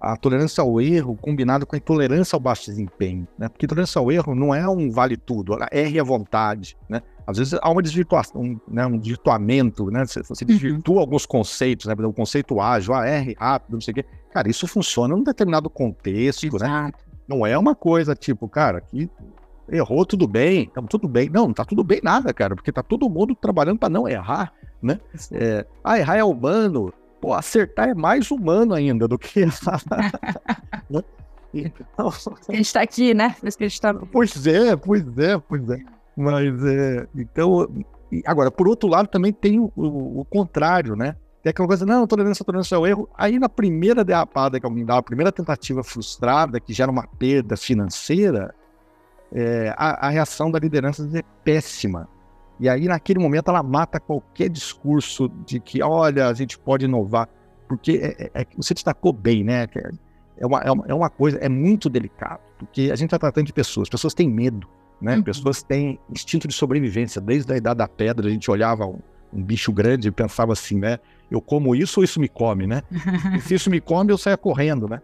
a tolerância ao erro combinado com a intolerância ao baixo desempenho, né? Porque tolerância ao erro não é um vale tudo, erre à vontade, né? Às vezes há uma desvirtuação, um, né, um desvirtuamento, né? Você, você uhum. desvirtua uhum. alguns conceitos, né? O conceito ágil, ah, R rápido, não sei o quê. Cara, isso funciona num determinado contexto, né? Exato. né? Não é uma coisa tipo, cara, que errou tudo bem, tá tudo bem. Não, não tá tudo bem nada, cara, porque tá todo mundo trabalhando para não errar, né? É, ah, errar é humano, pô, acertar é mais humano ainda do que então, a gente está aqui, né? Tá... Pois é, pois é, pois é. Mas é, então, agora, por outro lado, também tem o, o, o contrário, né? Tem aquela coisa, não, tolerância, tolerância ao erro. Aí na primeira derrapada que alguém dá, a primeira tentativa frustrada, que gera uma perda financeira, é, a, a reação da liderança é péssima. E aí, naquele momento, ela mata qualquer discurso de que, olha, a gente pode inovar. Porque é, é, é você destacou bem, né? É, é uma, é, uma, é uma coisa, é muito delicado. Porque a gente está tratando de pessoas. Pessoas têm medo, né? Uhum. Pessoas têm instinto de sobrevivência. Desde a idade da pedra, a gente olhava um, um bicho grande e pensava assim, né? Eu como isso ou isso me come, né? e se isso me come, eu saia correndo, né?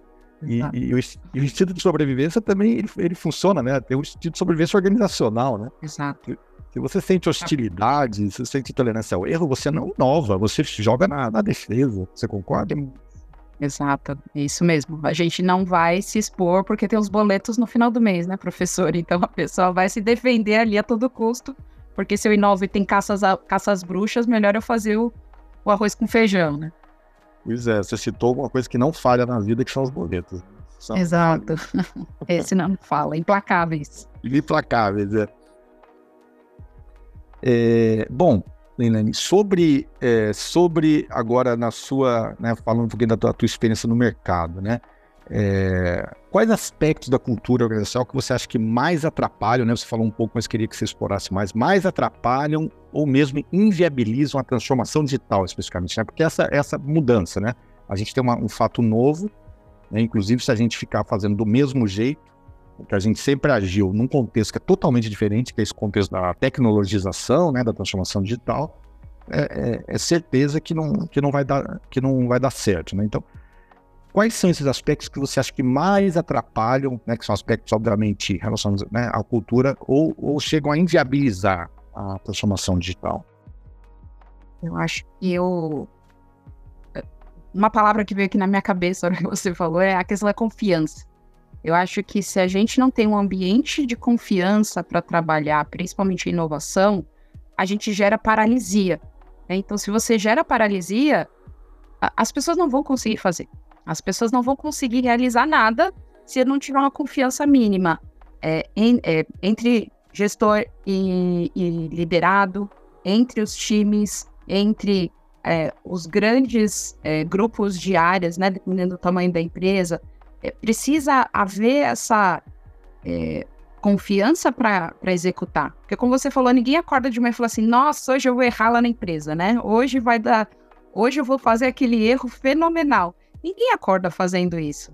E, e, o, e, o, instinto de sobrevivência também ele, ele funciona, né? Tem o instinto de sobrevivência organizacional, né? Exato. Se você sente hostilidade, se você sente tolerância ao erro, você não inova, você joga na, na defesa. Você concorda? Exato, é isso mesmo. A gente não vai se expor porque tem os boletos no final do mês, né, professor? Então a pessoa vai se defender ali a todo custo, porque se eu inovo e tem caças, a, caças bruxas, melhor eu fazer o, o arroz com feijão, né? Pois é, você citou alguma coisa que não falha na vida, que são os boletos. São... Exato. Esse não fala, implacáveis. Implacáveis, é. É, bom, Leilani, sobre, é, sobre agora na sua, né, falando um pouquinho da tua, tua experiência no mercado, né? É, quais aspectos da cultura organizacional que você acha que mais atrapalham, né? Você falou um pouco, mas queria que você explorasse mais, mais atrapalham ou mesmo inviabilizam a transformação digital especificamente, né? Porque essa, essa mudança, né? A gente tem uma, um fato novo, né? inclusive se a gente ficar fazendo do mesmo jeito, que a gente sempre agiu num contexto que é totalmente diferente, que é esse contexto da tecnologização, né, da transformação digital, é, é, é, certeza que não, que, não vai dar, que não vai dar certo. Né? Então, quais são esses aspectos que você acha que mais atrapalham, né, que são aspectos, obviamente, relacionados né, à cultura, ou, ou chegam a inviabilizar a transformação digital? Eu acho que eu. Uma palavra que veio aqui na minha cabeça, na hora que você falou, é a questão da confiança. Eu acho que se a gente não tem um ambiente de confiança para trabalhar, principalmente inovação, a gente gera paralisia. Né? Então, se você gera paralisia, as pessoas não vão conseguir fazer. As pessoas não vão conseguir realizar nada se não tiver uma confiança mínima é, em, é, entre gestor e, e, liderado, entre os times, entre é, os grandes é, grupos de áreas, né, dependendo do tamanho da empresa. É, precisa haver essa é, confiança para executar. Porque, como você falou, ninguém acorda de manhã e fala assim: nossa, hoje eu vou errar lá na empresa, né? Hoje vai dar hoje eu vou fazer aquele erro fenomenal. Ninguém acorda fazendo isso.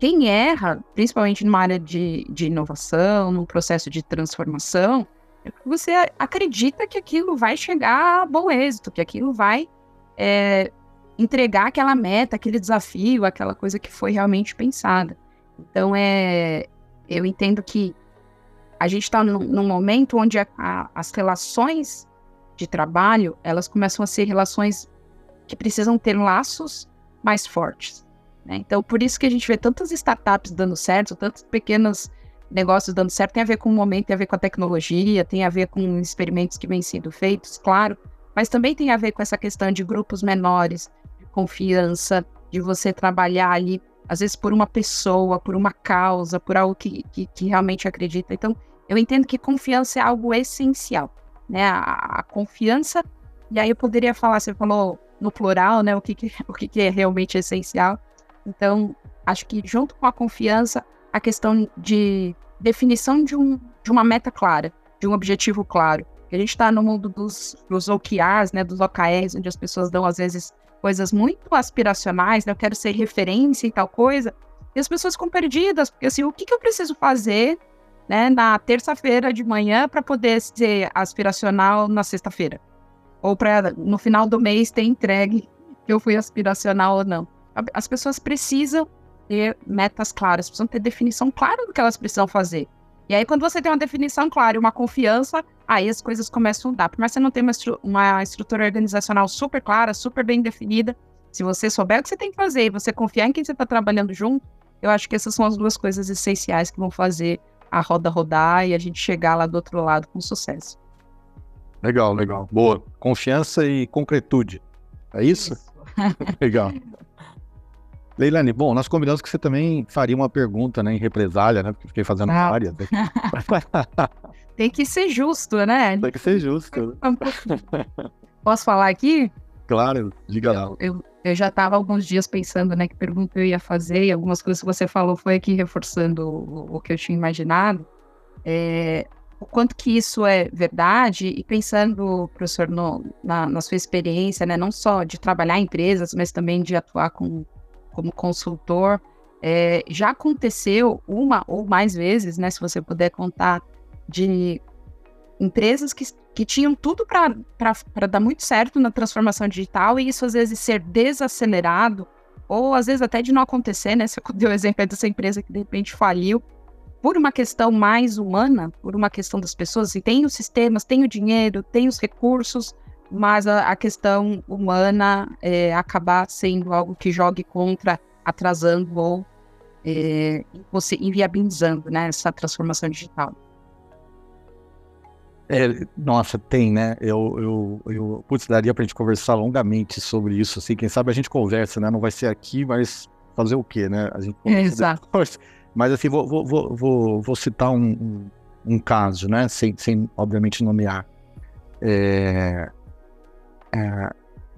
Quem erra, principalmente numa área de, de inovação, num processo de transformação, é porque você acredita que aquilo vai chegar a bom êxito, que aquilo vai é, entregar aquela meta, aquele desafio, aquela coisa que foi realmente pensada. Então, é, eu entendo que a gente está num, num, momento onde a, a, as relações de trabalho elas começam a ser relações que precisam ter laços mais fortes. Né? Então, por isso que a gente vê tantas startups dando certo, tantos pequenos negócios dando certo, tem a ver com o momento, tem a ver com a tecnologia, tem a ver com experimentos que vêm sendo feitos, claro, mas também tem a ver com essa questão de grupos menores, de confiança, de você trabalhar ali, às vezes por uma pessoa, por uma causa, por algo que, que, que realmente acredita. Então, eu entendo que confiança é algo essencial, né? A, a confiança, e aí eu poderia falar, você falou no plural, né? O que, que o que, que é realmente essencial. Então, acho que junto com a confiança, a questão de definição de, um, de uma meta clara, de um objetivo claro. A gente está no mundo dos, dos OKRs, né, dos OKRs, onde as pessoas dão, às vezes, coisas muito aspiracionais, né, eu quero ser referência e tal coisa, e as pessoas ficam perdidas, porque assim, o que, que eu preciso fazer né, na terça-feira de manhã para poder ser aspiracional na sexta-feira? Ou para no final do mês ter entregue que eu fui aspiracional ou não. As pessoas precisam ter metas claras, precisam ter definição clara do que elas precisam fazer. E aí, quando você tem uma definição clara e uma confiança, aí as coisas começam a dar. Por mais que você não tenha uma, estru uma estrutura organizacional super clara, super bem definida, se você souber o que você tem que fazer e você confiar em quem você está trabalhando junto, eu acho que essas são as duas coisas essenciais que vão fazer a roda rodar e a gente chegar lá do outro lado com sucesso. Legal, legal. Boa. Confiança e concretude. É isso? isso. legal. Leilane, bom, nós combinamos que você também faria uma pergunta, né, em represália, né, porque fiquei fazendo ah. várias. Tem que ser justo, né? Tem que ser justo. Posso falar aqui? Claro, diga lá. Eu, eu já estava alguns dias pensando, né, que pergunta eu ia fazer, e algumas coisas que você falou foi aqui reforçando o, o que eu tinha imaginado. É, o quanto que isso é verdade, e pensando, professor, no, na, na sua experiência, né, não só de trabalhar em empresas, mas também de atuar com como consultor, é, já aconteceu uma ou mais vezes, né, se você puder contar, de empresas que, que tinham tudo para dar muito certo na transformação digital e isso às vezes ser desacelerado, ou às vezes até de não acontecer, né? Você deu o exemplo dessa empresa que de repente faliu, por uma questão mais humana, por uma questão das pessoas, e tem os sistemas, tem o dinheiro, tem os recursos, mas a, a questão humana é, acabar sendo algo que jogue contra, atrasando ou é, você inviabilizando né, essa transformação digital. É, nossa, tem, né? Eu, eu, eu putz, daria pra gente conversar longamente sobre isso, assim, quem sabe a gente conversa, né? Não vai ser aqui, mas fazer o quê, né? A gente Exato. Depois. Mas assim, vou, vou, vou, vou citar um, um, um, caso, né? Sem, sem obviamente nomear. É, é,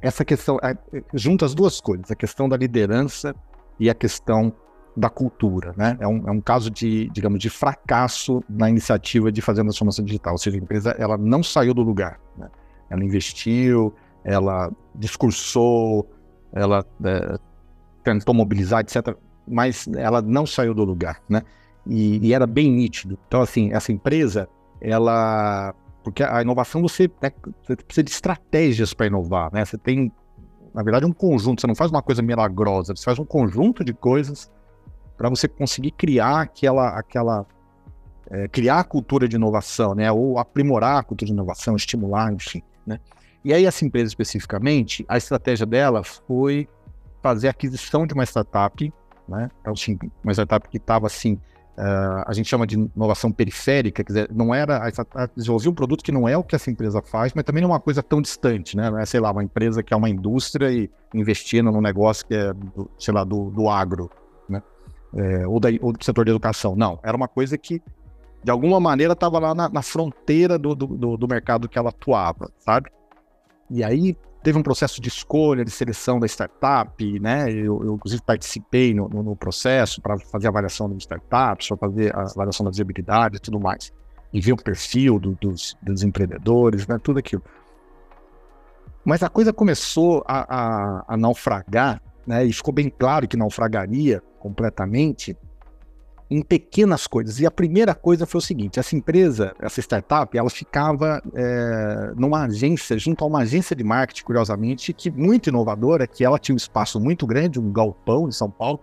essa questão, é, junta as duas coisas, a questão da liderança e a questão da cultura, né? É um, é um caso de, digamos, de fracasso na iniciativa de fazer a transformação digital, ou seja, a empresa ela não saiu do lugar, né? Ela investiu, ela discursou, ela é, tentou mobilizar, etc., mas ela não saiu do lugar, né? E, e era bem nítido. Então, assim, essa empresa, ela porque a inovação você, né, você precisa de estratégias para inovar, né? Você tem, na verdade, um conjunto, você não faz uma coisa milagrosa, você faz um conjunto de coisas para você conseguir criar aquela, aquela é, criar a cultura de inovação, né? Ou aprimorar a cultura de inovação, estimular, enfim, né? E aí essa empresa especificamente, a estratégia dela foi fazer a aquisição de uma startup, né? Então, assim, uma startup que estava assim Uh, a gente chama de inovação periférica, quer dizer, não era a, desenvolver um produto que não é o que essa empresa faz, mas também não é uma coisa tão distante, né? Não é, sei lá, uma empresa que é uma indústria e investindo num negócio que é, do, sei lá, do, do agro, né? É, ou, da, ou, do setor de educação. Não, era uma coisa que, de alguma maneira, estava lá na, na fronteira do, do, do mercado que ela atuava, sabe? E aí teve um processo de escolha, de seleção da startup, né? Eu, eu inclusive, participei no, no, no processo para fazer a avaliação das startups, para fazer a avaliação da visibilidade e tudo mais. E ver o perfil do, dos, dos empreendedores, né? Tudo aquilo. Mas a coisa começou a, a, a naufragar, né? E ficou bem claro que naufragaria completamente em pequenas coisas. E a primeira coisa foi o seguinte: essa empresa, essa startup, ela ficava é, numa agência, junto a uma agência de marketing, curiosamente, que muito inovadora, que ela tinha um espaço muito grande, um galpão em São Paulo,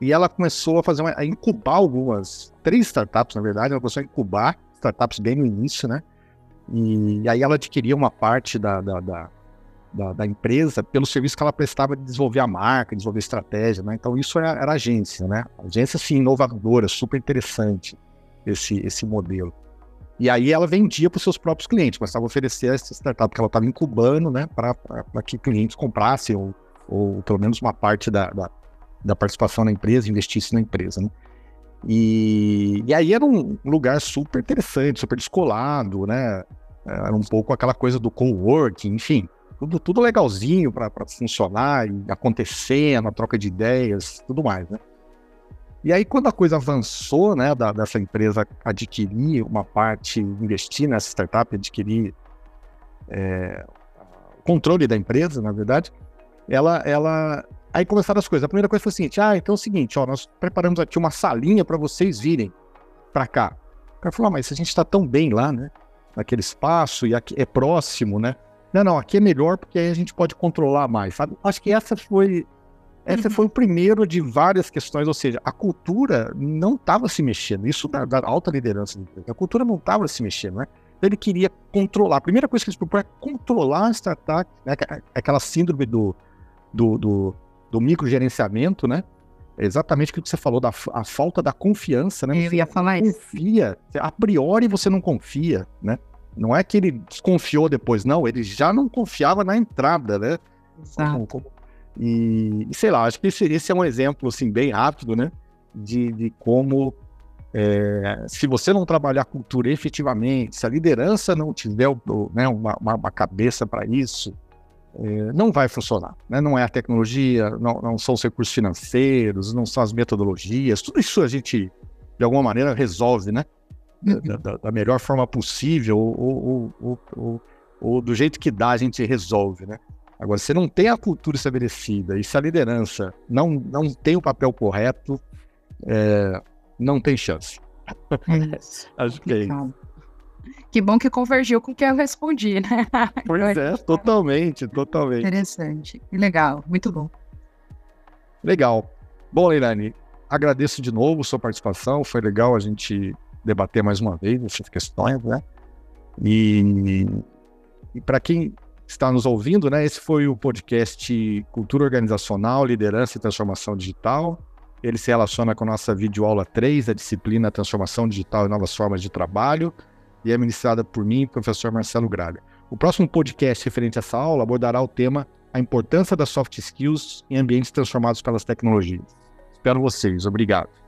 e ela começou a fazer uma, a incubar algumas, três startups, na verdade, ela começou a incubar startups bem no início, né? E, e aí ela adquiria uma parte da, da, da da, da, empresa pelo serviço que ela prestava de desenvolver a marca, desenvolver estratégia, né? Então isso era, era agência, né? Agência, sim, inovadora, super interessante esse, esse modelo. E aí ela vendia para os seus próprios clientes, começava a oferecer essa startup que ela estava incubando, né? Para que clientes comprassem ou, ou pelo menos uma parte da, da, da participação na empresa, investisse na empresa, né? E, e aí era um lugar super interessante, super descolado, né? Era um pouco aquela coisa do co-working, enfim tudo, tudo legalzinho para funcionar e acontecer, na troca de ideias, tudo mais, né? E aí, quando a coisa avançou, né, da, dessa empresa adquirir uma parte, investir nessa startup, adquirir é, controle da empresa, na verdade, ela, ela, aí começaram as coisas. A primeira coisa foi o seguinte: ah, então é o seguinte, ó, nós preparamos aqui uma salinha para vocês virem para cá. O cara falou, ah, mas a gente está tão bem lá, né, naquele espaço e aqui é próximo, né? Não, não, aqui é melhor porque aí a gente pode controlar mais, sabe? Acho que essa foi essa foi o primeiro de várias questões, ou seja, a cultura não estava se mexendo, isso da, da alta liderança, a cultura não estava se mexendo, né? Ele queria controlar. A primeira coisa que eles propõem é controlar a startup, né? aquela síndrome do, do, do, do microgerenciamento, né? É exatamente o que você falou, da a falta da confiança, né? Eu ia falar isso. Confia, a priori você não confia, né? Não é que ele desconfiou depois, não, ele já não confiava na entrada, né? Exato. Como, e, e, sei lá, acho que esse, esse, é um exemplo, assim, bem rápido, né? De, de como, é, se você não trabalhar a cultura efetivamente, se a liderança não tiver né, uma, uma, uma cabeça para isso, é, não vai funcionar. Né? Não é a tecnologia, não, não são os recursos financeiros, não são as metodologias, tudo isso a gente, de alguma maneira, resolve, né? Da, da, da, melhor forma possível, ou, ou, ou, ou, do jeito que dá, a gente resolve, né? Agora, se não tem a cultura estabelecida e se a liderança não, não tem o papel correto, é, não tem chance. É Acho que é isso. Que bom que convergiu com o que eu respondi, né? Pois é, totalmente, totalmente. Interessante. Legal, muito bom. Legal. Bom, Leilani, agradeço de novo sua participação. Foi legal a gente debater mais uma vez essas questões, né? E, e para quem está nos ouvindo, né, esse foi o podcast Cultura Organizacional, Liderança e Transformação Digital. Ele se relaciona com a nossa videoaula 3, a disciplina Transformação Digital e Novas Formas de Trabalho, e é ministrada por mim, professor Marcelo Gralha. O próximo podcast referente a essa aula abordará o tema A importância das soft skills em ambientes transformados pelas tecnologias. Espero vocês. Obrigado.